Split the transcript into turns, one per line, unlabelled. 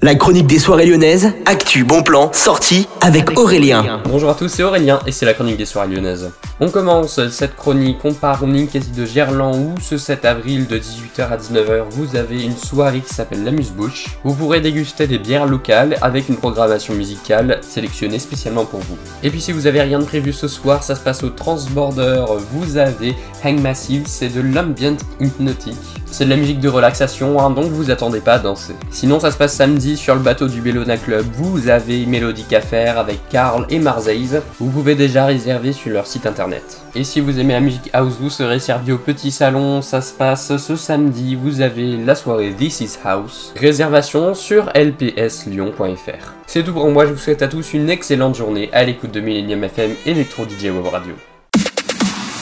La chronique des soirées lyonnaises, actu, bon plan, sortie avec Aurélien.
Bonjour à tous, c'est Aurélien et c'est la chronique des soirées lyonnaises. On commence cette chronique, on part au Ninkasi de Gerland où ce 7 avril de 18h à 19h vous avez une soirée qui s'appelle l'Amuse-Bouche. Vous pourrez déguster des bières locales avec une programmation musicale sélectionnée spécialement pour vous. Et puis si vous avez rien de prévu ce soir, ça se passe au Transborder, vous avez Hang Massive, c'est de l'ambient hypnotique. C'est de la musique de relaxation, hein, donc vous attendez pas à danser. Sinon ça se passe samedi sur le bateau du Bellona Club, vous avez Mélodique à faire avec Karl et Marseille. Vous pouvez déjà réserver sur leur site internet. Et si vous aimez la musique house, vous serez servi au petit salon. Ça se passe ce samedi. Vous avez la soirée This is House. Réservation sur lpslyon.fr. C'est tout pour moi. Je vous souhaite à tous une excellente journée à l'écoute de Millennium FM Electro DJ Web Radio.